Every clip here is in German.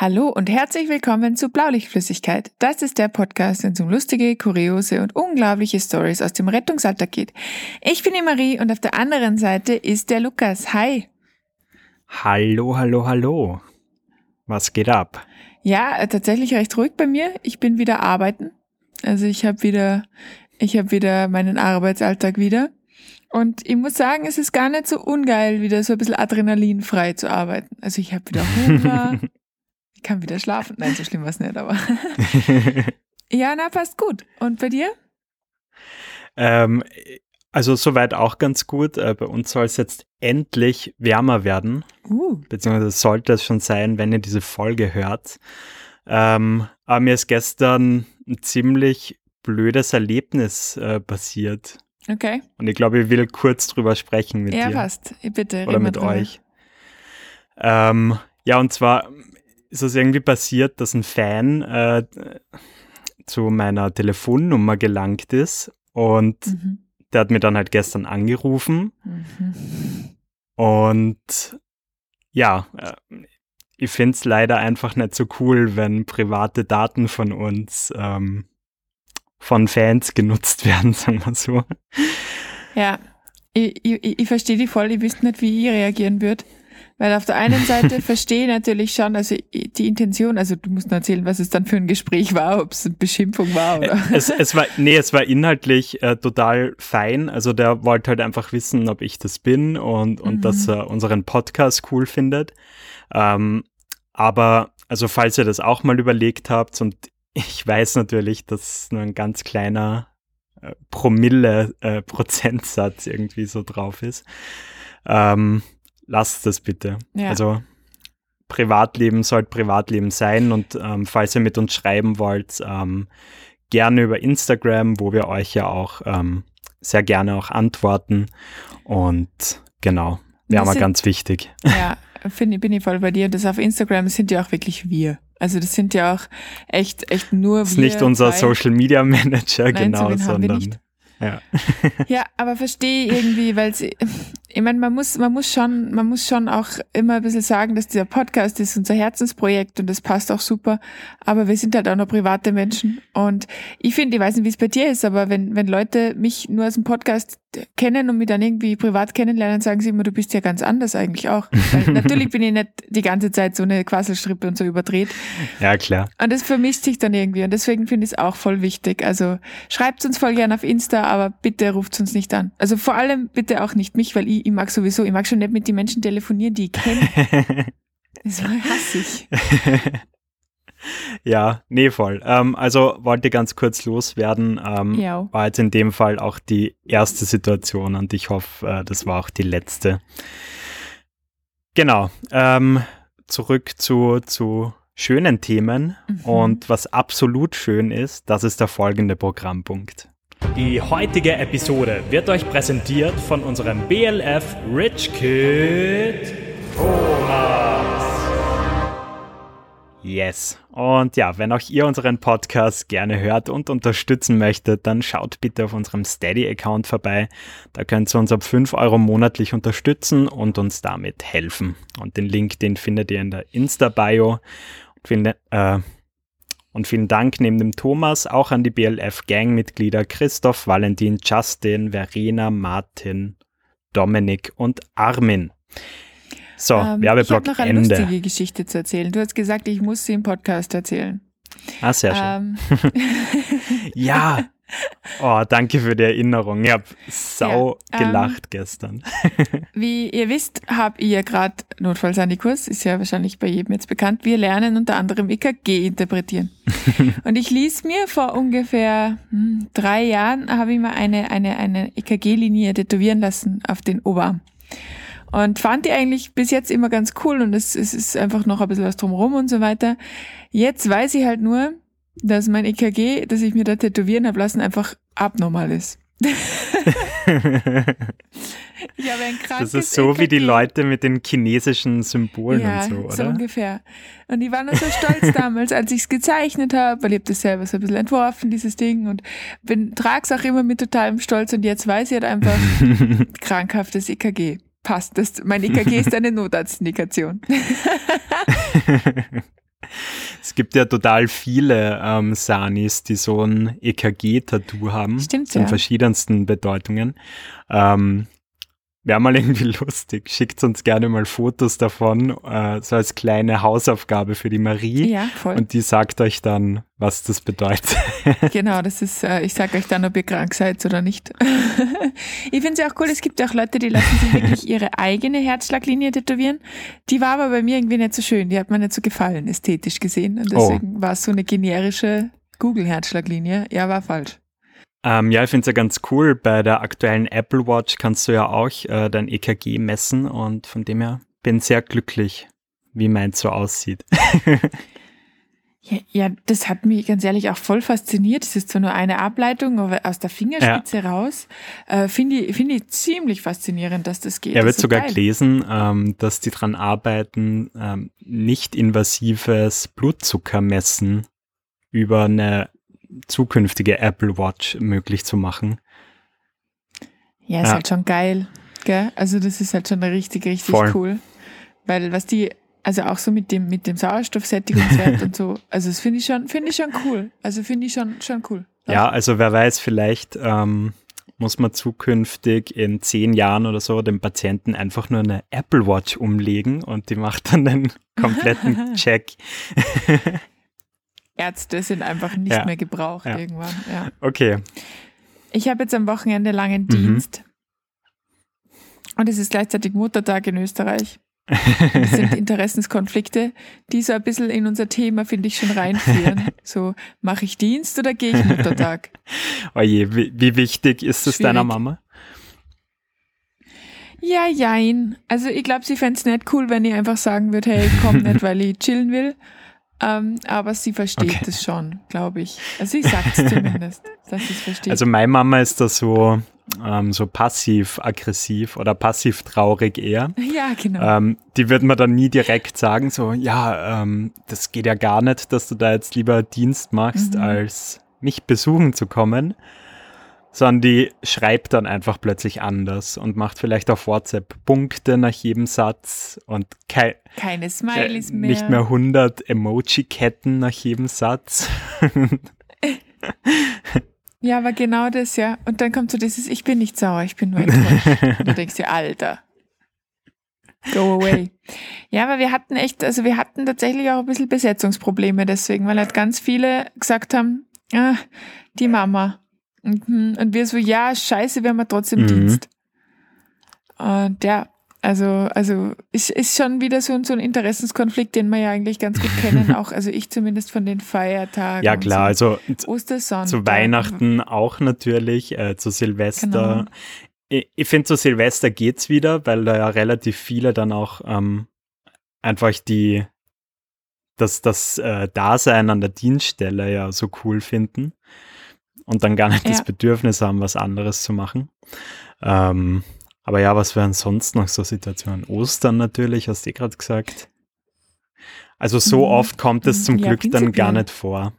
Hallo und herzlich willkommen zu Blaulichtflüssigkeit. Das ist der Podcast, wenn es um lustige, kuriose und unglaubliche Stories aus dem Rettungsalltag geht. Ich bin die Marie und auf der anderen Seite ist der Lukas. Hi. Hallo, hallo, hallo. Was geht ab? Ja, tatsächlich recht ruhig bei mir. Ich bin wieder arbeiten. Also ich habe wieder, ich habe wieder meinen Arbeitsalltag wieder. Und ich muss sagen, es ist gar nicht so ungeil, wieder so ein bisschen adrenalinfrei zu arbeiten. Also ich habe wieder Hunger, kann wieder schlafen. Nein, so schlimm war es nicht, aber. ja, na, passt gut. Und bei dir? Ähm, also soweit auch ganz gut. Äh, bei uns soll es jetzt endlich wärmer werden. Uh. Beziehungsweise sollte es schon sein, wenn ihr diese Folge hört. Ähm, aber mir ist gestern ein ziemlich blödes Erlebnis äh, passiert. Okay. Und ich glaube, ich will kurz drüber sprechen mit ja, dir. Ja, passt. Bitte. Oder mit drüber. euch. Ähm, ja, und zwar ist es irgendwie passiert, dass ein Fan äh, zu meiner Telefonnummer gelangt ist und mhm. der hat mir dann halt gestern angerufen mhm. und ja, äh, ich finde es leider einfach nicht so cool, wenn private Daten von uns ähm, von Fans genutzt werden, sagen wir so. Ja, ich, ich, ich verstehe die voll, ich wüsste nicht, wie ich reagieren würde. Weil auf der einen Seite verstehe ich natürlich schon, also die Intention, also du musst nur erzählen, was es dann für ein Gespräch war, ob es eine Beschimpfung war oder. Es, es war, nee, es war inhaltlich äh, total fein. Also der wollte halt einfach wissen, ob ich das bin und, und mhm. dass er unseren Podcast cool findet. Ähm, aber, also falls ihr das auch mal überlegt habt und ich weiß natürlich, dass nur ein ganz kleiner äh, Promille-Prozentsatz äh, irgendwie so drauf ist. Ähm, lasst das bitte. Ja. Also Privatleben sollte Privatleben sein und ähm, falls ihr mit uns schreiben wollt, ähm, gerne über Instagram, wo wir euch ja auch ähm, sehr gerne auch antworten. Und genau, wäre mal ganz wichtig. Ja, finde bin ich voll bei dir. Das auf Instagram sind ja auch wirklich wir. Also das sind ja auch echt, echt nur wir. Das ist nicht unser. Social Media Manager, Nein, genau, so sondern. Ja. ja, aber verstehe irgendwie, weil sie, ich meine, man muss, man muss schon, man muss schon auch immer ein bisschen sagen, dass dieser Podcast ist unser Herzensprojekt und das passt auch super. Aber wir sind halt auch noch private Menschen. Und ich finde, ich weiß nicht, wie es bei dir ist, aber wenn, wenn Leute mich nur aus dem Podcast kennen und mich dann irgendwie privat kennenlernen, sagen sie immer, du bist ja ganz anders eigentlich auch. Weil natürlich bin ich nicht die ganze Zeit so eine Quasselstrippe und so überdreht. Ja, klar. Und das vermischt sich dann irgendwie. Und deswegen finde ich es auch voll wichtig. Also schreibt uns voll gerne auf Insta, aber bitte ruft uns nicht an. Also vor allem bitte auch nicht mich, weil ich, ich mag sowieso, ich mag schon nicht mit den Menschen telefonieren, die ich kenne. das war hassig. Ja, nee, voll. Ähm, also wollte ganz kurz loswerden. Ähm, ja. War jetzt in dem Fall auch die erste Situation und ich hoffe, äh, das war auch die letzte. Genau. Ähm, zurück zu, zu schönen Themen. Mhm. Und was absolut schön ist, das ist der folgende Programmpunkt. Die heutige Episode wird euch präsentiert von unserem BLF Rich Kid Thomas. Yes. Und ja, wenn auch ihr unseren Podcast gerne hört und unterstützen möchtet, dann schaut bitte auf unserem Steady-Account vorbei. Da könnt ihr uns ab 5 Euro monatlich unterstützen und uns damit helfen. Und den Link, den findet ihr in der Insta-Bio. Äh, und vielen Dank neben dem Thomas auch an die BLF-Gang-Mitglieder Christoph, Valentin, Justin, Verena, Martin, Dominik und Armin. So, ähm, Werbeblock Ich habe noch eine Ende. lustige Geschichte zu erzählen. Du hast gesagt, ich muss sie im Podcast erzählen. Ah, sehr schön. Ähm. ja. Oh, danke für die Erinnerung. Ich habe sau ja, gelacht ähm, gestern. wie ihr wisst, habe ich ja gerade Notfallsandikurs, ist ja wahrscheinlich bei jedem jetzt bekannt. Wir lernen unter anderem EKG interpretieren. Und ich ließ mir vor ungefähr hm, drei Jahren, habe ich mal eine, eine, eine EKG-Linie tätowieren lassen auf den Oberarm. Und fand die eigentlich bis jetzt immer ganz cool und es, es ist einfach noch ein bisschen was drumherum und so weiter. Jetzt weiß ich halt nur, dass mein EKG, das ich mir da tätowieren habe lassen, einfach abnormal ist. ich habe ein krankes Das ist so EKG. wie die Leute mit den chinesischen Symbolen ja, und so, oder? so ungefähr. Und die waren nur so stolz damals, als ich es gezeichnet habe, weil ich habe das selber so ein bisschen entworfen, dieses Ding, und bin trag's auch immer mit totalem Stolz und jetzt weiß ich halt einfach krankhaftes EKG passt. Das, mein EKG ist eine Notarztindikation. Es gibt ja total viele ähm, Sanis, die so ein EKG-Tattoo haben. Stimmt, In ja. verschiedensten Bedeutungen. Ähm, Wäre mal irgendwie lustig. Schickt uns gerne mal Fotos davon, äh, so als kleine Hausaufgabe für die Marie. Ja, voll. Und die sagt euch dann, was das bedeutet. Genau, das ist, äh, ich sage euch dann, ob ihr krank seid oder nicht. ich finde es ja auch cool, es gibt ja auch Leute, die lassen sich wirklich ihre eigene Herzschlaglinie tätowieren. Die war aber bei mir irgendwie nicht so schön, die hat mir nicht so gefallen, ästhetisch gesehen. Und deswegen war es so eine generische Google-Herzschlaglinie. Ja, war falsch. Ähm, ja, ich finde es ja ganz cool. Bei der aktuellen Apple Watch kannst du ja auch äh, dein EKG messen und von dem her bin sehr glücklich, wie meins so aussieht. Ja, ja, das hat mich ganz ehrlich auch voll fasziniert. Das ist so nur eine Ableitung aber aus der Fingerspitze raus. Äh, Finde ich, finde ich ziemlich faszinierend, dass das geht. Er Das wird sogar geil. gelesen, ähm, dass die dran arbeiten, ähm, nicht invasives Blutzuckermessen über eine zukünftige Apple Watch möglich zu machen. Ja, ist Ja. halt schon geil. Gell? Also das ist halt schon richtig, richtig Voll. cool. Weil was die, also auch so mit dem, mit dem Sauerstoffsättigungswert und so, also das finde ich schon, finde ich schon cool. Also finde ich schon, schon cool. Ja, also wer weiß, vielleicht ähm, muss man zukünftig in zehn Jahren oder so dem Patienten einfach nur eine Apple Watch umlegen und die macht dann den kompletten Check. Ärzte sind einfach nicht Ja. mehr gebraucht Ja. irgendwann. Ja. Okay. Ich habe jetzt am Wochenende langen Mhm. Dienst. Und es ist gleichzeitig Muttertag in Österreich. Das sind Interessenskonflikte, die so ein bisschen in unser Thema, finde ich, schon reinführen. So, mache ich Dienst oder gehe ich Muttertag? Oje, wie, wie wichtig ist es deiner. Mama? Ja, jein. Also ich glaube, sie fänd's nicht cool, wenn ich einfach sagen würde, hey, ich komm nicht, weil ich chillen will. Ähm, aber sie versteht Okay. es schon, glaube ich. Also sie sagt es zumindest, dass sie es versteht. Also meine Mama ist da so, ähm, so passiv-aggressiv oder passiv-traurig eher. ja, genau. Ähm, die wird mir dann nie direkt sagen, so, ja, ähm, das geht ja gar nicht, dass du da jetzt lieber Dienst machst, Mhm. als mich besuchen zu kommen. Sondern die schreibt dann einfach plötzlich anders und macht vielleicht auf WhatsApp Punkte nach jedem Satz und kei Keine äh, Smileys mehr. nicht mehr 100 Emoji-Ketten nach jedem Satz. Ja, aber genau das, ja. Und dann kommt so dieses, ich bin nicht sauer, ich bin nur enttäuscht. Und du denkst dir, Alter, go away. Ja, aber wir hatten echt, also wir hatten tatsächlich auch ein bisschen Besetzungsprobleme deswegen, weil halt ganz viele gesagt haben, ah, die Mama. Mhm. Und wir so, ja, scheiße, wir haben ja trotzdem Mhm. Dienst. Und ja, also, also ist, ist schon wieder so, so ein Interessenskonflikt, den wir ja eigentlich ganz gut kennen, auch, also ich zumindest von den Feiertagen. ja klar, so. also Ostersonntag. zu Weihnachten auch natürlich, äh, zu Silvester. Genau. Ich, ich finde, zu Silvester geht's wieder, weil da ja relativ viele dann auch ähm, einfach die das, das äh, Dasein an der Dienststelle ja so cool finden und dann gar nicht das Ja. Bedürfnis haben, was anderes zu machen. Ähm, aber ja, was wären sonst noch so Situationen? Ostern natürlich, hast du eh gerade gesagt. Also so Mhm. oft kommt es zum Ja, Glück dann gar nicht vor.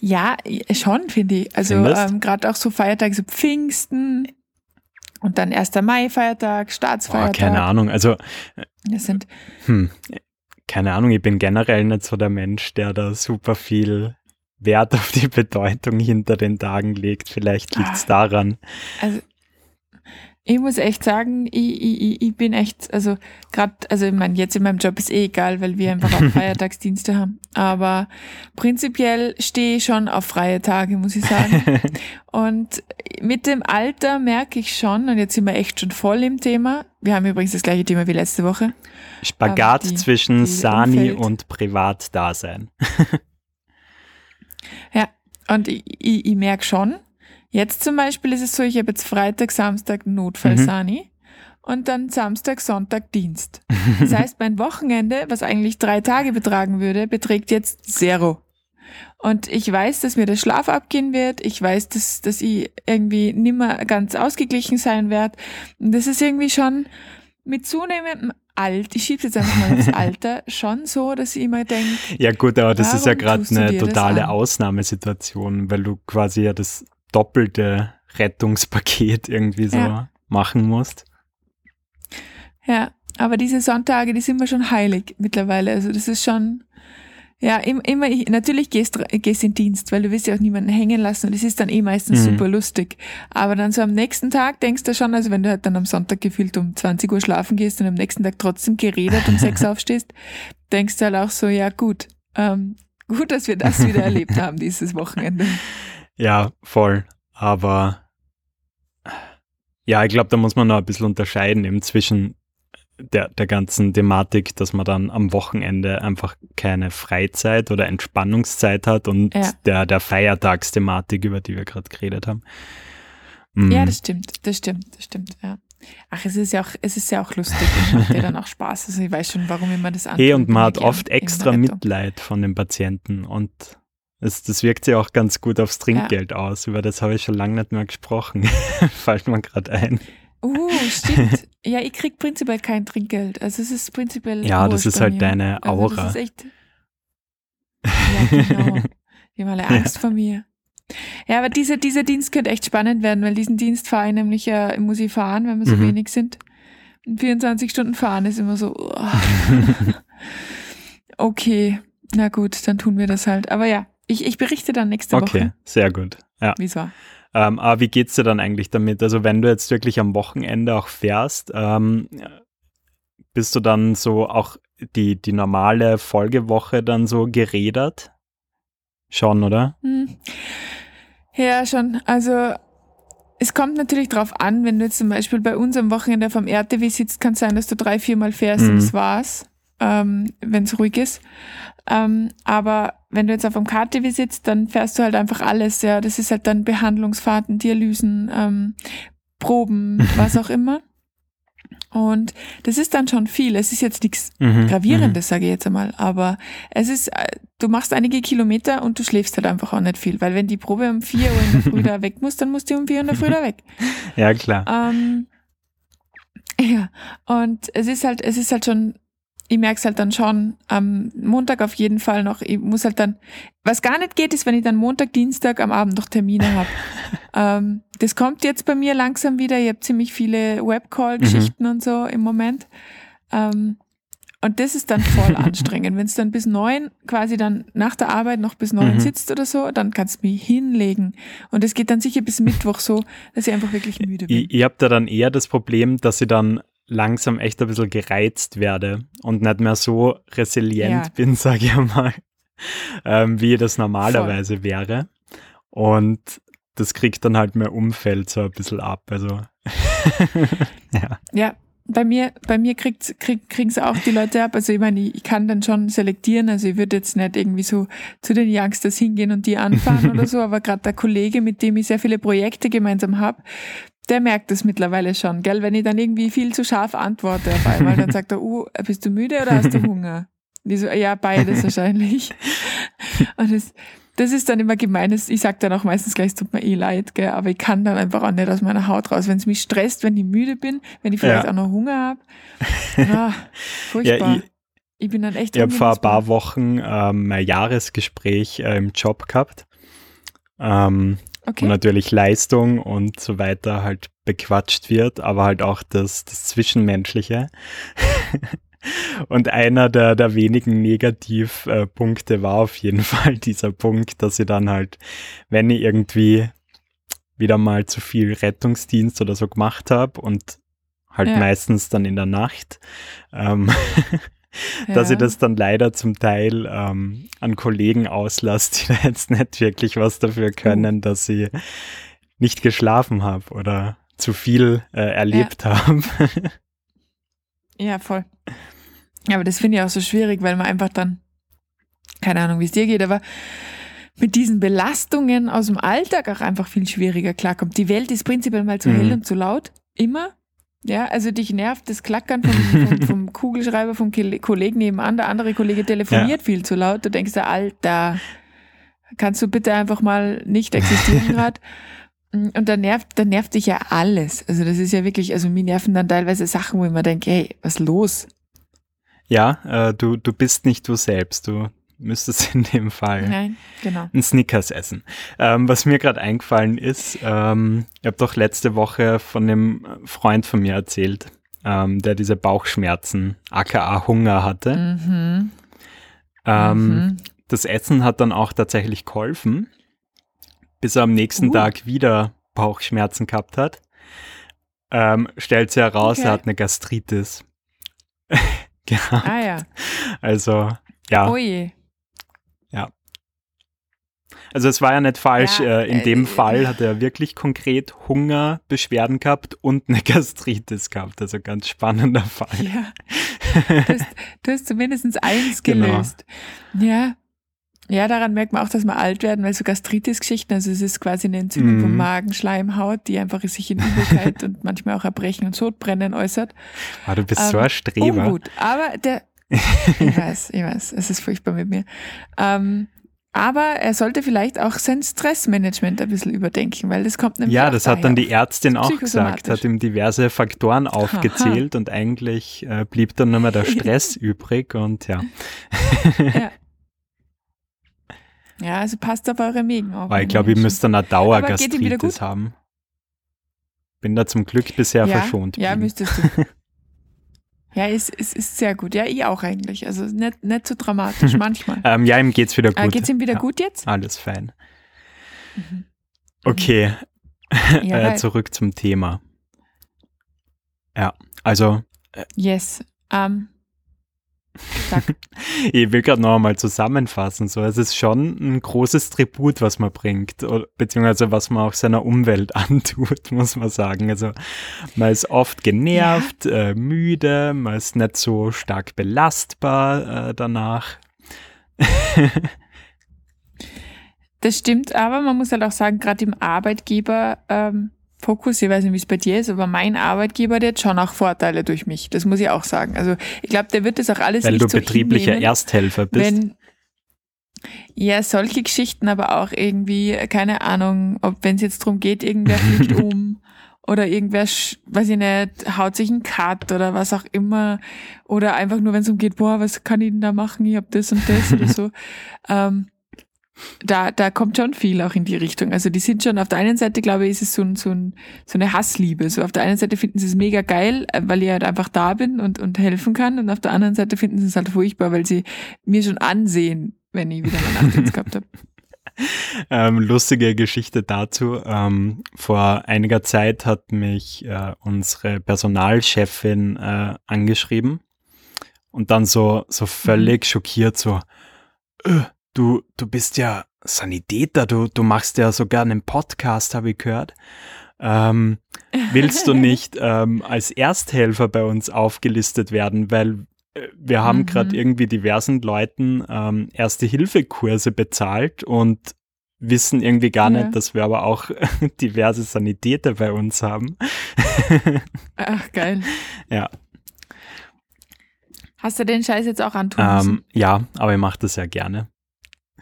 Ja, schon, finde ich. Also ähm, gerade auch so Feiertage, so Pfingsten und dann 1. Mai-Feiertag, Staatsfeiertag. keine Ahnung. Also Das sind, Hm, keine Ahnung, ich bin generell nicht so der Mensch, der da super viel Wert auf die Bedeutung hinter den Tagen legt. Vielleicht liegt es Ah. daran. also ich muss echt sagen, ich, ich, ich- ich bin echt, also gerade, also ich meine, jetzt in meinem Job ist eh egal, weil wir einfach auch Feiertagsdienste haben. Aber prinzipiell stehe ich schon auf freie Tage, muss ich sagen. Und mit dem Alter merke ich schon, und jetzt sind wir echt schon voll im Thema. Wir haben übrigens das gleiche Thema wie letzte Woche. Spagat die- zwischen die Sani Umfeld- und Privatdasein. Und ich, ich, ich merke schon, jetzt zum Beispiel ist es so, ich habe jetzt Freitag, Samstag Notfall-Sani und dann Samstag, Sonntag Dienst. Das heißt, mein Wochenende, was eigentlich drei Tage betragen würde, beträgt jetzt Zero. Und ich weiß, dass mir der Schlaf abgehen wird. Ich weiß, dass, dass ich irgendwie nimmer ganz ausgeglichen sein werde. Und das ist irgendwie schon mit zunehmendem Alt, ich schiebe jetzt einfach mal aufs Alter, schon so, dass ich immer denke, Ja gut, aber das ist ja gerade eine totale? Ausnahmesituation, weil du quasi ja das doppelte Rettungspaket irgendwie so Ja. machen musst. Ja, aber diese Sonntage, die sind mir schon heilig mittlerweile. Also das ist schon, ja, immer, natürlich gehst, gehst in Dienst, weil du willst ja auch niemanden hängen lassen und es ist dann eh meistens mhm. super lustig. Aber dann so am nächsten Tag denkst du schon, also wenn du halt dann am Sonntag gefühlt um 20 Uhr schlafen gehst und am nächsten Tag trotzdem geredet um sechs aufstehst, denkst du halt auch so, ja gut, ähm, gut, dass wir das wieder erlebt haben dieses Wochenende. Ja, voll. Aber ja, ich glaube, da muss man noch ein bisschen unterscheiden eben zwischen der, der ganzen Thematik, dass man dann am Wochenende einfach keine Freizeit oder Entspannungszeit hat und ja. der, der Feiertagsthematik, über die wir gerade geredet haben. Mhm. Ja, das stimmt, das stimmt, das stimmt, ja. Ach, es ist ja auch, es ist ja auch lustig und macht ja dann auch Spaß. Also ich weiß schon, warum immer das antut. Hey, und man hat oft extra Mitleid von den Patienten und es, das wirkt sich auch ganz gut aufs Trinkgeld ja. aus. Über das habe ich schon lange nicht mehr gesprochen. Fällt mir gerade ein. Uh, stimmt. ja, ich krieg prinzipiell kein Trinkgeld. Also es ist prinzipiell. Ja, das ist halt deine Aura. Also das ist echt. Ja, genau. Die haben alle Angst vor mir. Ja, aber dieser, dieser Dienst könnte echt spannend werden, weil diesen Dienst fahre ich nämlich ja, äh, muss ich fahren, wenn wir so mhm. wenig sind. Und 24 Stunden fahren ist immer so. Oh. okay, na gut, dann tun wir das halt. Aber ja, ich, ich berichte dann nächste okay, Woche. Okay, sehr gut. Ja. Wie es war. Ähm, aber wie geht es dir dann eigentlich damit? Also wenn du jetzt wirklich am Wochenende auch fährst, ähm, bist du dann so auch die, die normale Folgewoche dann so gerädert? Schon, oder? Hm. Ja, schon. Also es kommt natürlich drauf an, wenn du jetzt zum Beispiel bei uns am Wochenende vom RTW sitzt, kann es sein, dass du drei, viermal fährst mhm. und das war's, ähm, wenn es ruhig ist. Ähm, aber wenn du jetzt auf dem KTW sitzt, dann fährst du halt einfach alles, ja. Das ist halt dann Behandlungsfahrten, Dialysen, ähm, Proben, was auch immer. Und das ist dann schon viel. Es ist jetzt nichts mhm, Gravierendes, mhm. sage ich jetzt einmal. Aber es ist, äh, du machst einige Kilometer und du schläfst halt einfach auch nicht viel. Weil wenn die Probe um vier Uhr in der Früh da weg muss, dann musst du um vier Uhr in der Früh da weg. Ja, klar. Ähm, ja, und es ist halt, es ist halt schon ich merke es halt dann schon am Montag auf jeden Fall noch. Ich muss halt dann, was gar nicht geht, ist, wenn ich dann Montag, Dienstag am Abend noch Termine habe. ähm, das kommt jetzt bei mir langsam wieder. Ich habe ziemlich viele Webcall-Geschichten mhm. und so im Moment. Ähm, und das ist dann voll anstrengend. Wenn es dann bis neun, quasi dann nach der Arbeit noch bis neun mhm. sitzt oder so, dann kannst du mich hinlegen. Und es geht dann sicher bis Mittwoch so, dass ich einfach wirklich müde bin. Ihr, ihr habt da dann eher das Problem, dass ich dann langsam echt ein bisschen gereizt werde und nicht mehr so resilient ja. bin, sage ich mal, ähm, wie das normalerweise Voll. wäre. Und das kriegt dann halt mein Umfeld so ein bisschen ab. Also ja. Ja, bei mir, bei mir kriegt, krieg, kriegen es auch die Leute ab. Also ich meine, ich, ich, kann dann schon selektieren. Also ich würde jetzt nicht irgendwie so zu den Youngsters hingehen und die anfahren oder so, aber gerade der Kollege, mit dem ich sehr viele Projekte gemeinsam habe, der merkt es mittlerweile schon, gell? Wenn ich dann irgendwie viel zu scharf antworte auf einmal, dann sagt er, uh, bist du müde oder hast du Hunger? Die so, ja, beides wahrscheinlich. Und das, das ist dann immer gemeines. Ich sag dann auch meistens gleich, es tut mir eh leid, gell? aber ich kann dann einfach auch nicht aus meiner Haut raus. Wenn es mich stresst, wenn ich müde bin, wenn ich vielleicht ja. auch noch Hunger habe. Ah, furchtbar. Ja, ich, ich, bin dann echt Ich habe vor ein paar Wochen ähm, ein Jahresgespräch äh, im Job gehabt. Ähm, Okay. Und natürlich Leistung und so weiter halt bequatscht wird, aber halt auch das, das Zwischenmenschliche. und einer der, der wenigen Negativpunkte war auf jeden Fall dieser Punkt, dass ich dann halt, wenn ich irgendwie wieder mal zu viel Rettungsdienst oder so gemacht habe und halt ja. meistens dann in der Nacht, ähm, dass ich das dann leider zum Teil ähm, an Kollegen auslasse, die da jetzt nicht wirklich was dafür können, dass sie nicht geschlafen habe oder zu viel äh, erlebt ja. habe. ja, voll. Aber das finde ich auch so schwierig, weil man einfach dann, keine Ahnung, wie es dir geht, aber mit diesen Belastungen aus dem Alltag auch einfach viel schwieriger klarkommt. Die Welt ist prinzipiell mal zu mhm. hell und zu laut, immer. Ja, also dich nervt das Klackern vom, vom, vom Kugelschreiber vom Kollegen nebenan. Der andere Kollege telefoniert ja. viel zu laut. Du denkst, Alter, kannst du bitte einfach mal nicht existieren gerade? Und dann nervt, dann nervt dich ja alles. Also das ist ja wirklich, also mir nerven dann teilweise Sachen, wo ich mir denke, hey, was los? Ja, äh, du, du bist nicht du selbst. Du, müsste es in dem Fall Nein, genau. ein Snickers essen. Ähm, was mir gerade eingefallen ist, ähm, ich habe doch letzte Woche von einem Freund von mir erzählt, ähm, der diese Bauchschmerzen, aka Hunger hatte. Mhm. Ähm, Mhm. Das Essen hat dann auch tatsächlich geholfen, bis er am nächsten Uh. Tag wieder Bauchschmerzen gehabt hat. Ähm, stellt sich heraus, Okay. er hat eine Gastritis. gehabt. Ah ja. Also, ja. Je. Also es war ja nicht falsch. Ja, äh, in äh, dem äh, Fall hat er wirklich konkret Hungerbeschwerden gehabt und eine Gastritis gehabt. Also ganz spannender Fall. Ja. Du hast, zumindest eins Genau. gelöst. Ja. Ja, daran merkt man auch, dass wir alt werden, weil so Gastritis-Geschichten, also es ist quasi eine Entzündung Mhm. vom Magenschleimhaut, die einfach sich in Übelkeit und manchmal auch Erbrechen und Sodbrennen äußert. Ah, du bist so Ähm, ein Streber. Ungut. Aber der, ich weiß, ich weiß, es ist furchtbar mit mir. Ähm, aber er sollte vielleicht auch sein Stressmanagement ein bisschen überdenken, weil das kommt nämlich Ja, das hat dann daher. die Ärztin auch gesagt, hat ihm diverse Faktoren aufgezählt und eigentlich äh, blieb dann nur mehr der Stress übrig und ja, Ja. ja, also passt auf eure Mägen auf. weil ich glaube, ihr müsst dann eine Dauergastritis haben. Bin da zum Glück bisher ja, verschont. Ja, blieben. müsstest du. ja, es, es ist sehr gut. Ja, ich auch eigentlich. Also nicht, nicht so dramatisch, manchmal. ähm, ja, ihm geht's wieder gut. Äh, geht's ihm wieder ja, gut jetzt? Alles fein. Mhm. Okay, Ja, äh, weil- zurück zum Thema. Ja, also Yes. Ähm, sag. ich will gerade noch einmal zusammenfassen. So, es ist schon ein großes Tribut, was man bringt, beziehungsweise was man auch seiner Umwelt antut, muss man sagen. Also man ist oft genervt, äh, müde, man ist nicht so stark belastbar äh, danach. Das stimmt, aber man muss halt auch sagen, gerade im Arbeitgeber ähm, Fokus, ich weiß nicht, wie es bei dir ist, aber mein Arbeitgeber, der hat schon auch Vorteile durch mich. Das muss ich auch sagen. Also ich glaube, der wird das auch alles Weil nicht du so betrieblicher hinnehmen, Ersthelfer bist. wenn ja, solche Geschichten, aber auch irgendwie, keine Ahnung, ob wenn es jetzt drum geht, irgendwer fliegt um oder irgendwer, weiß ich nicht, haut sich einen Cut oder was auch immer. Oder einfach nur, wenn es umgeht, boah, was kann ich denn da machen? Ich hab das und das oder so. Ähm, da, da kommt schon viel auch in die Richtung. Also die sind schon, auf der einen Seite, glaube ich, ist es so, ein, so, ein, so eine Hassliebe. So auf der einen Seite finden sie es mega geil, äh, weil ich halt einfach da bin und, und helfen kann. Und auf der anderen Seite finden sie es halt furchtbar, weil sie mir schon ansehen, wenn ich wieder mal Nachtdienst gehabt habe. Ähm, lustige Geschichte dazu. Ähm, vor einiger Zeit hat mich äh, unsere Personalchefin äh, angeschrieben und dann so, so völlig schockiert so, äh, du, du bist ja Sanitäter, du, du machst ja sogar einen Podcast, habe ich gehört. Ähm, willst du nicht ähm, als Ersthelfer bei uns aufgelistet werden, weil äh, wir haben Mhm. gerade irgendwie diversen Leuten ähm, Erste-Hilfe-Kurse bezahlt und wissen irgendwie gar Ja. nicht, dass wir aber auch diverse Sanitäter bei uns haben. Ach, geil. Ja, Hast du den Scheiß jetzt auch antun müssen? ähm, ja, aber ich mache das ja gerne.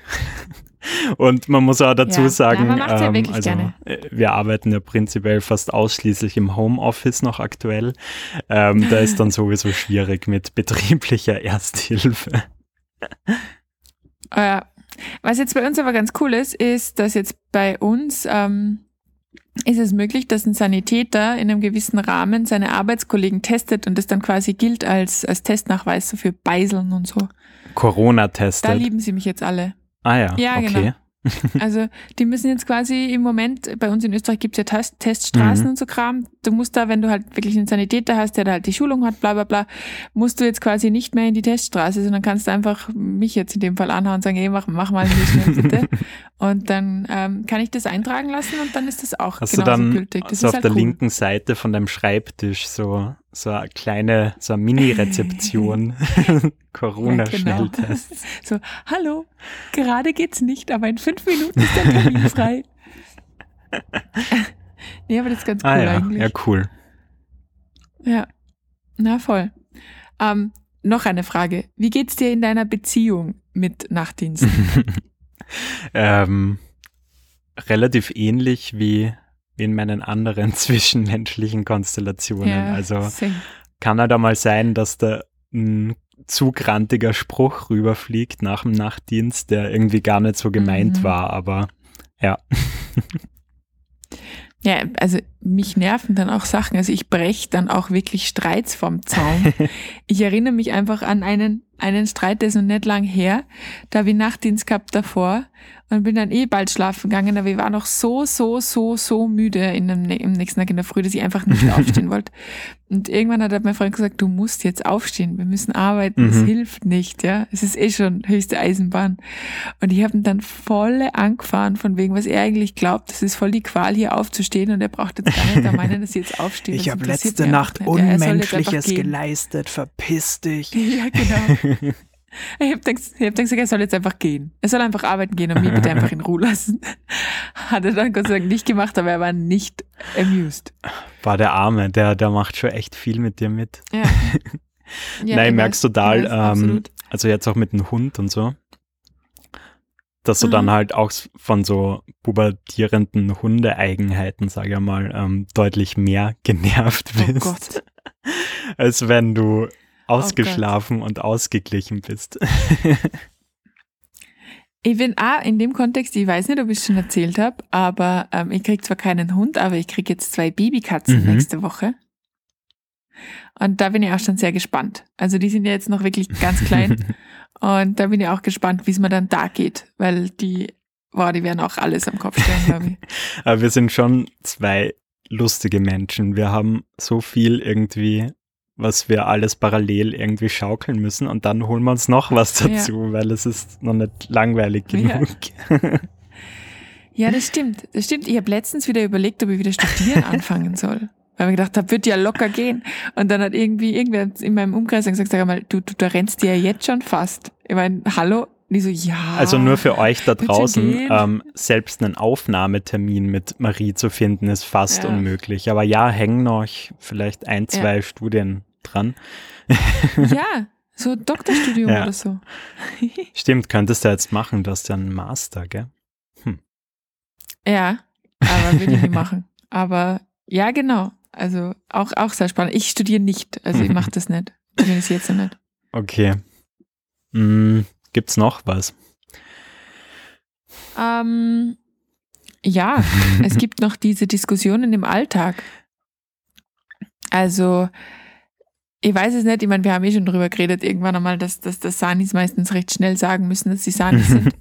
Und man muss auch dazu Ja. sagen, Ja, macht's ja ähm, also gerne. äh, wir arbeiten ja prinzipiell fast ausschließlich im Homeoffice noch aktuell. Ähm, da ist dann sowieso schwierig mit betrieblicher Ersthilfe. Äh, was jetzt bei uns aber ganz cool ist, ist, dass jetzt bei uns ähm, ist es möglich, dass ein Sanitäter in einem gewissen Rahmen seine Arbeitskollegen testet und das dann quasi gilt als, als Testnachweis so für Beiseln und so. Corona Da lieben sie mich jetzt alle. Ah ja, Ja, okay. genau. Also die müssen jetzt quasi im Moment, bei uns in Österreich gibt's ja Test Teststraßen Mhm. und so Kram. Du musst da, wenn du halt wirklich einen Sanitäter hast, der da halt die Schulung hat, bla bla bla, musst du jetzt quasi nicht mehr in die Teststraße, sondern kannst du einfach mich jetzt in dem Fall anhauen und sagen, ey, mach, mach mal hier schnell bitte. und dann ähm, kann ich das eintragen lassen und dann ist das auch du genauso dann gültig. Das so ist auf halt der cool. linken Seite von deinem Schreibtisch so, so eine kleine, so eine Mini-Rezeption, Corona-Schnelltest. Genau. So, hallo, gerade geht's nicht, aber in fünf Minuten ist der Termin frei. nee, aber das ist ganz cool Ah ja, eigentlich. ja, cool. Ja, na voll. Ähm, noch eine Frage. Wie geht's dir in deiner Beziehung mit Nachtdiensten? ähm, relativ ähnlich wie, in meinen anderen zwischenmenschlichen Konstellationen. also same. kann halt einmal sein, dass da ein zu grantiger Spruch rüberfliegt nach dem Nachtdienst, der irgendwie gar nicht so gemeint Mhm. war, aber ja. Ja, also mich nerven dann auch Sachen. Also ich breche dann auch wirklich Streits vom Zaun. ich erinnere mich einfach an einen, einen Streit, der ist noch nicht lang her. Da habe ich Nachtdienst gehabt davor und bin dann eh bald schlafen gegangen, aber ich war noch so, so, so, so müde in dem, im nächsten Tag in der Früh, dass ich einfach nicht aufstehen wollte. Und irgendwann hat mein Freund gesagt, du musst jetzt aufstehen, wir müssen arbeiten, es Mhm. hilft nicht, ja. Es ist eh schon höchste Eisenbahn. Und ich habe ihn dann volle angefahren, von wegen, was er eigentlich glaubt, das ist voll die Qual, hier aufzustehen und er braucht jetzt gar nicht da meinen, dass ich jetzt aufstehe. Ich habe letzte Nacht Unmenschliches geleistet, verpiss dich. Ja, genau. Ich habe ich hab gesagt, er soll jetzt einfach gehen. Er soll einfach arbeiten gehen und mich bitte einfach in Ruhe lassen. Hat er dann Gott sei Dank nicht gemacht, aber er war nicht amused. War der Arme, der, der macht schon echt viel mit dir mit. Ja. ja Nein, ich merkst weiß, total, weiß, ähm, also jetzt auch mit dem Hund und so, dass du Mhm. dann halt auch von so pubertierenden Hundeeigenheiten, sage ich mal, ähm, deutlich mehr genervt Oh bist, Gott. als wenn du Ausgeschlafen und ausgeglichen bist. Ich bin auch in dem Kontext, ich weiß nicht, ob ich es schon erzählt habe, aber ähm, ich krieg zwar keinen Hund, aber ich krieg jetzt zwei Babykatzen Mhm. nächste Woche. Und da bin ich auch schon sehr gespannt. Also die sind ja jetzt noch wirklich ganz klein. Und da bin ich auch gespannt, wie es mir dann da geht, weil die, boah, die werden auch alles am Kopf stellen, glaube ich. Aber wir sind schon zwei lustige Menschen. Wir haben so viel irgendwie, was wir alles parallel irgendwie schaukeln müssen und dann holen wir uns noch was Ja. dazu, weil es ist noch nicht langweilig Ja. genug. Ja, das stimmt. Das stimmt. Ich habe letztens wieder überlegt, ob ich wieder studieren anfangen soll. Weil ich gedacht habe, wird ja locker gehen. Und dann hat irgendwie irgendwer in meinem Umkreis gesagt, sag mal, du, du da rennst dir ja jetzt schon fast. Ich meine, hallo? Und ich so, ja. Also nur für euch da draußen, ähm, selbst einen Aufnahmetermin mit Marie zu finden, ist fast Ja. unmöglich. Aber ja, hängen noch vielleicht ein, Ja. zwei Studien dran. Ja, so Doktorstudium Ja. oder so. Stimmt, könntest du jetzt machen, du hast ja einen Master, gell? Ja, aber will ich nicht machen. Aber ja, genau. Also auch, auch sehr spannend. Ich studiere nicht, also ich mache das nicht. Zumindest jetzt noch nicht. Okay. Hm, gibt's noch was? Ähm, ja, es gibt noch diese Diskussionen im Alltag. Also, ich weiß es nicht, ich meine, wir haben eh schon drüber geredet, irgendwann einmal, dass, dass, dass Sanis meistens recht schnell sagen müssen, dass sie Sanis sind.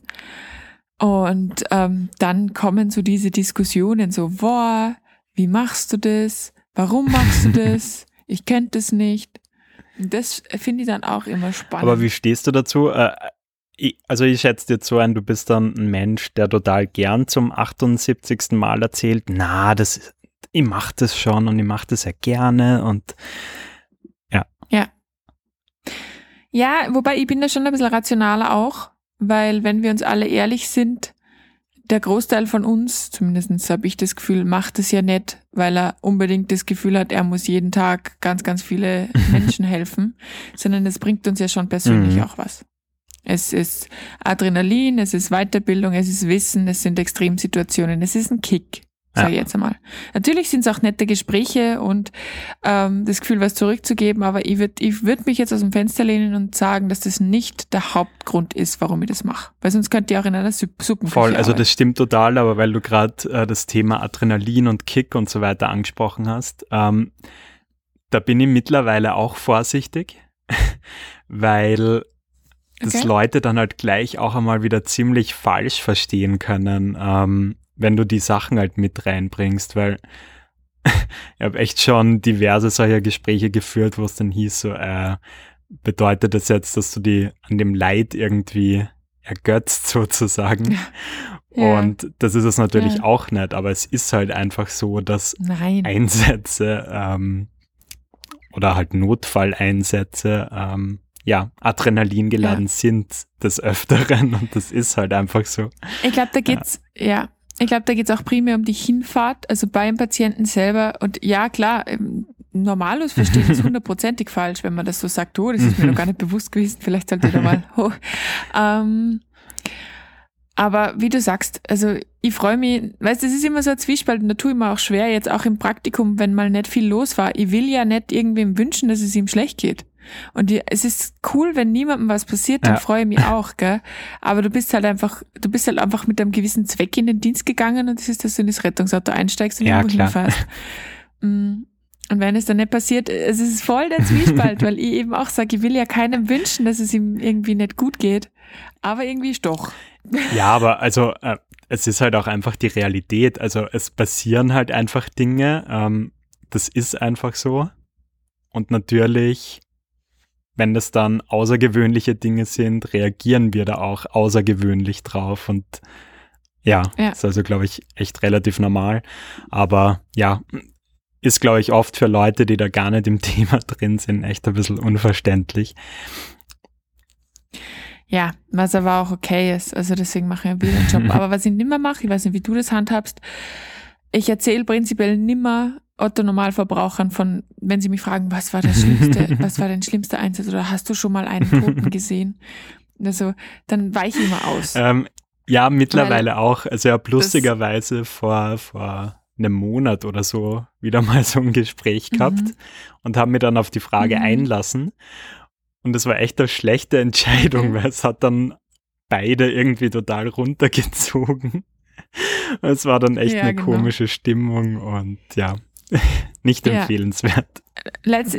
Und ähm, dann kommen so diese Diskussionen, so, boah, wie machst du das? Warum machst du das? Ich kenne das nicht. Und das finde ich dann auch immer spannend. Aber wie stehst du dazu? Äh, ich, also ich schätze dir so ein, du bist dann ein Mensch, der total gern zum 78. Mal erzählt, na, das, ich mache das schon und ich mache das ja gerne und Ja, wobei ich bin da schon ein bisschen rationaler auch, weil wenn wir uns alle ehrlich sind, der Großteil von uns, zumindest habe ich das Gefühl, macht es ja nicht, weil er unbedingt das Gefühl hat, er muss jeden Tag ganz, ganz viele Menschen helfen, sondern es bringt uns ja schon persönlich Mhm. auch was. Es ist Adrenalin, es ist Weiterbildung, es ist Wissen, es sind Extremsituationen, es ist ein Kick, sage ich jetzt einmal. Natürlich sind es auch nette Gespräche und ähm, das Gefühl, was zurückzugeben, aber ich würde ich würd mich jetzt aus dem Fenster lehnen und sagen, dass das nicht der Hauptgrund ist, warum ich das mache. Weil sonst könnt ihr auch in einer Sup Suppenküche voll, also arbeiten. das stimmt total, aber weil du gerade äh, das Thema Adrenalin und Kick und so weiter angesprochen hast, ähm, da bin ich mittlerweile auch vorsichtig, weil das Okay. Leute dann halt gleich auch einmal wieder ziemlich falsch verstehen können, ähm, wenn du die Sachen halt mit reinbringst, weil ich habe echt schon diverse solcher Gespräche geführt, wo es dann hieß, so, äh, bedeutet das jetzt, dass du die an dem Leid irgendwie ergötzt sozusagen? Ja. Und das ist es natürlich Ja. auch nicht, aber es ist halt einfach so, dass Nein. Einsätze ähm, oder halt Notfalleinsätze ähm, ja, Adrenalin geladen sind des Öfteren und das ist halt einfach so. Ich glaube, da geht's, ja. Ich glaube, da geht's auch primär um die Hinfahrt, also beim Patienten selber. Und ja, klar, ähm, Normalos verstehen ist hundertprozentig falsch, wenn man das so sagt. Oh, das ist mir noch gar nicht bewusst gewesen. Vielleicht sollte ich da mal hoch. Ähm, Aber wie du sagst, also ich freue mich, weißt du, es ist immer so ein Zwiespalt und da tue ich mir auch schwer, jetzt auch im Praktikum, wenn mal nicht viel los war. Ich will ja nicht irgendwem wünschen, dass es ihm schlecht geht. Und die, es ist cool, wenn niemandem was passiert, dann Ja. freue ich mich auch, gell? Aber du bist halt einfach, du bist halt einfach mit einem gewissen Zweck in den Dienst gegangen und das ist, dass du in das Rettungsauto einsteigst und Ja, irgendwo klar. hinfährst. Mm. Und wenn es dann nicht passiert, es ist voll der Zwiespalt, weil ich eben auch sage, ich will ja keinem wünschen, dass es ihm irgendwie nicht gut geht. Aber irgendwie ist doch. Ja, aber also äh, es ist halt auch einfach die Realität. Also es passieren halt einfach Dinge. Ähm, das ist einfach so. Und natürlich, wenn das dann außergewöhnliche Dinge sind, reagieren wir da auch außergewöhnlich drauf. Und ja, Ja. ist also, glaube ich, echt relativ normal. Aber ja, ist, glaube ich, oft für Leute, die da gar nicht im Thema drin sind, echt ein bisschen unverständlich. Ja, was aber auch okay ist. Also deswegen mache ich einen Job. Aber was ich nimmer mache, ich weiß nicht, wie du das handhabst, ich erzähle prinzipiell nimmer Otto Normalverbrauchern von, wenn sie mich fragen, was war das Schlimmste, was war dein schlimmster Einsatz oder hast du schon mal einen Toten gesehen? Also, dann weiche ich immer aus. Ähm, ja, mittlerweile auch. Also ich habe lustigerweise vor, vor einem Monat oder so wieder mal so ein Gespräch gehabt Mhm. und habe mir dann auf die Frage Mhm. einlassen. Und das war echt eine schlechte Entscheidung, weil es hat dann beide irgendwie total runtergezogen. Es war dann echt Ja, eine genau. komische Stimmung und ja, nicht Ja. empfehlenswert. Letz,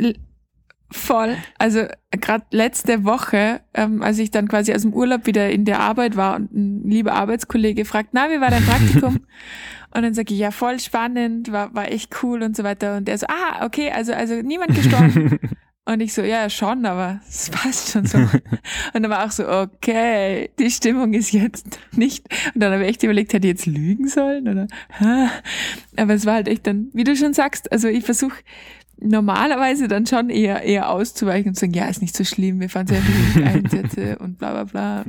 voll. Also gerade letzte Woche, ähm, als ich dann quasi aus dem Urlaub wieder in der Arbeit war und ein lieber Arbeitskollege fragt, na, wie war dein Praktikum? und dann sage ich, ja, voll spannend, war, war echt cool und so weiter. Und er so, ah, okay, also, also niemand gestorben. und ich so, ja, schon, aber es passt schon so. und dann war auch so, okay, die Stimmung ist jetzt nicht. Und dann habe ich echt überlegt, hätte ich jetzt lügen sollen? Oder? Aber es war halt echt dann, wie du schon sagst, also ich versuche normalerweise dann schon eher, eher auszuweichen und zu sagen, ja, ist nicht so schlimm, wir fahren sehr viele Einsätze und bla bla bla.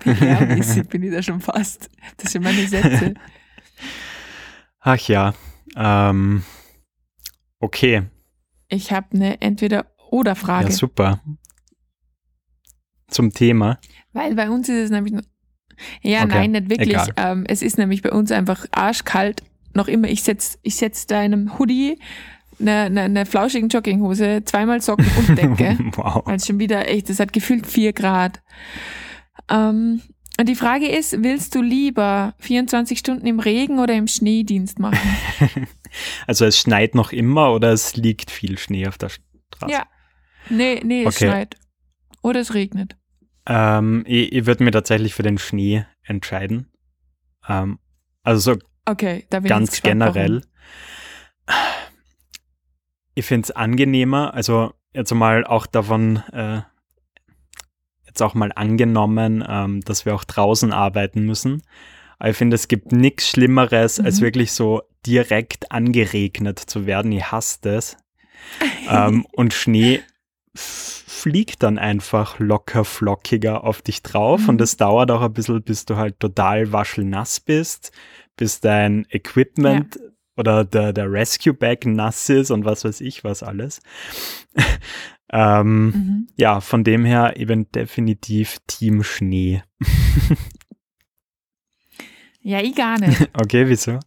PR-mäßig bin ich da schon fast. Das sind meine Sätze. Ach ja, ähm, okay, Ich habe eine Entweder-Oder-Frage. ja super. Zum Thema. Weil bei uns ist es nämlich. Ja, Okay, nein, nicht wirklich. Ähm, es ist nämlich bei uns einfach arschkalt. Noch immer, ich setz, ich setz da in einem Hoodie, eine, eine, eine flauschigen Jogginghose, zweimal Socken und Decke. wow. Weil es schon wieder echt, es hat gefühlt vier Grad. Ähm, und die Frage ist, willst du lieber 24 Stunden im Regen oder im Schneedienst machen? Also es schneit noch immer oder es liegt viel Schnee auf der Straße? Ja. Nee, nee, es Okay. schneit. Oder es regnet. Ähm, ich ich würde mir tatsächlich für den Schnee entscheiden. Ähm, also so Okay, ganz gespannt, generell. Ich finde es angenehmer, also jetzt mal auch davon, äh, jetzt auch mal angenommen, ähm, dass wir auch draußen arbeiten müssen. Aber ich finde, es gibt nichts Schlimmeres, als Mhm. wirklich so direkt angeregnet zu werden. Ich hasse das. ähm, und Schnee fliegt dann einfach locker flockiger auf dich drauf Mhm. und es dauert auch ein bisschen, bis du halt total waschelnass bist, bis dein Equipment oder der, der Rescue Bag nass ist und was weiß ich was alles. Ähm, Mhm. ja, von dem her eben definitiv Team Schnee. Ja, ich gar nicht. Okay, wieso?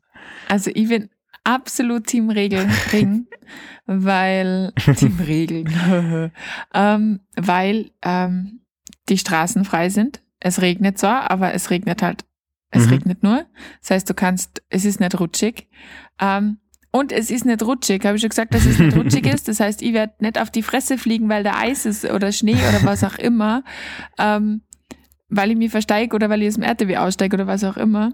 Also ich bin absolut Team Regel, Regen, weil Team Regeln, ähm, weil ähm, die Straßen frei sind. Es regnet zwar, aber es regnet halt, es Mhm. regnet nur. Das heißt, du kannst, es ist nicht rutschig. Ähm, und es ist nicht rutschig, habe ich schon gesagt, dass es nicht rutschig ist. Das heißt, ich werde nicht auf die Fresse fliegen, weil da Eis ist oder Schnee oder was auch immer, ähm, weil ich mich versteige oder weil ich aus dem RTW aussteige oder was auch immer.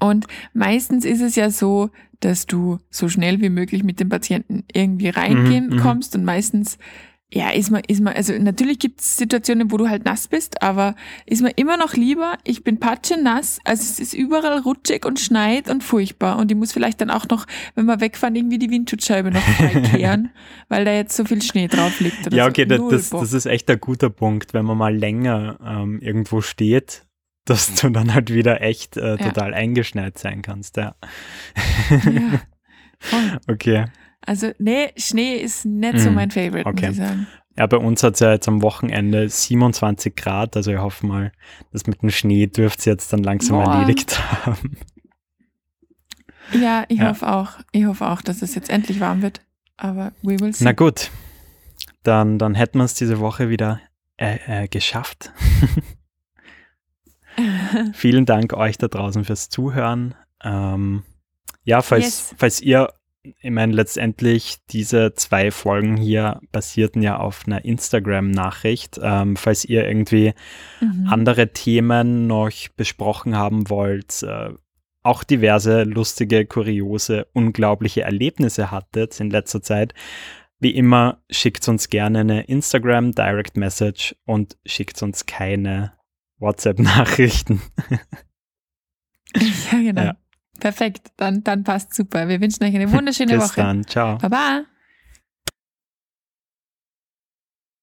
Und meistens ist es ja so, dass du so schnell wie möglich mit dem Patienten irgendwie reingehen Mhm, mhm. kommst und meistens, ja, ist man, ist man, also natürlich gibt es Situationen, wo du halt nass bist, aber ist mir immer noch lieber, ich bin patschenass, also es ist überall rutschig und schneit und furchtbar und ich muss vielleicht dann auch noch, wenn wir wegfahren, irgendwie die Windschutzscheibe noch freikehren, weil da jetzt so viel Schnee drauf liegt. Ja, so. okay, das, Null das, das ist echt ein guter Punkt, wenn man mal länger ähm, irgendwo steht, dass du dann halt wieder echt äh, Ja. total eingeschneit sein kannst. Ja. ja, voll. Okay. Also, nee, Schnee ist nicht so Mhm. mein Favorite, Okay. muss ich sagen. Ja, bei uns hat es ja jetzt am Wochenende 27 Grad, also ich hoffe mal, das mit dem Schnee dürfte es jetzt dann langsam Boah. erledigt haben. Ja, ich Ja. hoffe auch. Ich hoffe auch, dass es jetzt endlich warm wird. Aber we will see. Na gut, dann, dann hätten wir es diese Woche wieder äh, äh, geschafft. Vielen Dank euch da draußen fürs Zuhören. Ähm, ja, falls, Yes. falls ihr, ich meine, letztendlich diese zwei Folgen hier basierten ja auf einer Instagram-Nachricht. Ähm, falls ihr irgendwie Mhm. andere Themen noch besprochen haben wollt, äh, auch diverse lustige, kuriose, unglaubliche Erlebnisse hattet in letzter Zeit, wie immer, schickt uns gerne eine Instagram Direct Message und schickt uns keine WhatsApp-Nachrichten. Ja, genau. Ja. Perfekt. Dann, dann passt super. Wir wünschen euch eine wunderschöne Bis Woche. dann, ciao. Baba.